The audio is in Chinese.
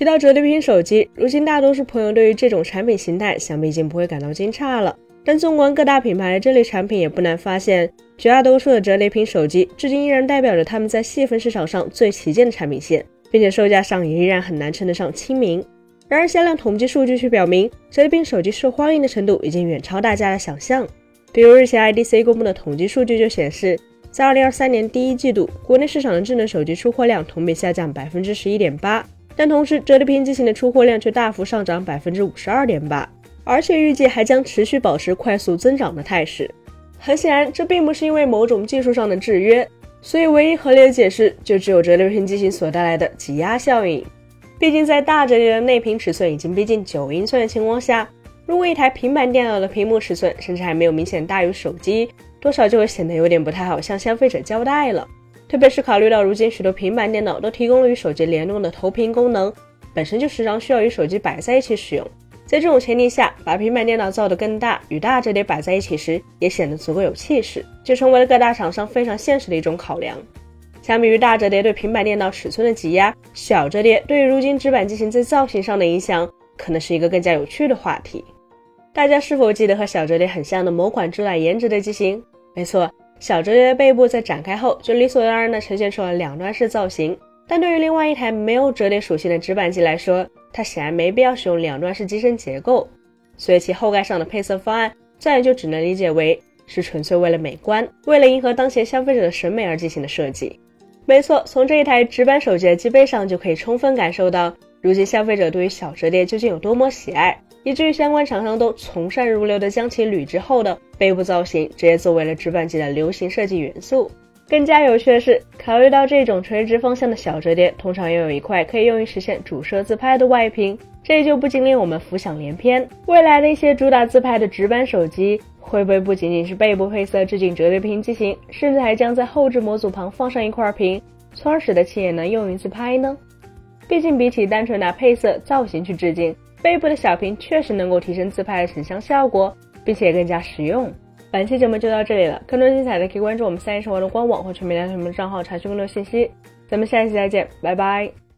提到折叠屏手机，如今大多数朋友对于这种产品形态，想必已经不会感到惊诧了。但纵观各大品牌的这类产品，也不难发现，绝大多数的折叠屏手机，至今依然代表着他们在细分市场上最旗舰的产品线，并且售价上也依然很难称得上亲民。然而，销量统计数据却表明，折叠屏手机受欢迎的程度已经远超大家的想象。比如日前 IDC 公布的统计数据就显示，在2023年第一季度，国内市场的智能手机出货量同比下降百分之十一点八，但同时折叠屏机型的出货量却大幅上涨百分之五十二点八，而且预计还将持续保持快速增长的态势。很显然，这并不是因为某种技术上的制约，所以唯一合理的解释就只有折叠屏机型所带来的挤压效应。毕竟，在大折叠的内屏尺寸已经逼近九英寸的情况下，如果一台平板电脑的屏幕尺寸甚至还没有明显大于手机，多少就会显得有点不太好向消费者交代了。特别是考虑到如今许多平板电脑都提供了与手机联动的投屏功能，本身就时常需要与手机摆在一起使用。在这种前提下，把平板电脑造得更大，与大折叠摆在一起时也显得足够有气势，就成为了各大厂商非常现实的一种考量。相比于大折叠对平板电脑尺寸的挤压，小折叠对于如今直板机型在造型上的影响，可能是一个更加有趣的话题。大家是否记得和小折叠很像的某款主打颜值的机型？没错，小折叠的背部在展开后就理所当然地呈现出了两段式造型。但对于另外一台没有折叠属性的直板机来说，它显然没必要使用两段式机身结构，所以其后盖上的配色方案自然就只能理解为是纯粹为了美观，为了迎合当前消费者的审美而进行的设计。没错，从这一台直板手机的机背上就可以充分感受到，如今消费者对于小折叠究竟有多么喜爱，以至于相关厂商都从善如流的将其铝制后的背部造型直接作为了直板机的流行设计元素。更加有趣的是，考虑到这种垂直方向的小折叠通常拥有一块可以用于实现主摄自拍的外屏，这就不禁令我们浮想联翩，未来的一些主打自拍的直板手机。会不会不仅仅是背部配色致敬折叠屏机型，甚至还将在后置模组旁放上一块屏，从而使得其也能用于自拍呢？毕竟比起单纯拿配色造型去致敬，背部的小屏确实能够提升自拍的成像效果，并且更加实用。本期节目就到这里了，更多精彩的可以关注我们三一生活的官网或全民大学的账号查询更多信息。咱们下期再见，拜拜。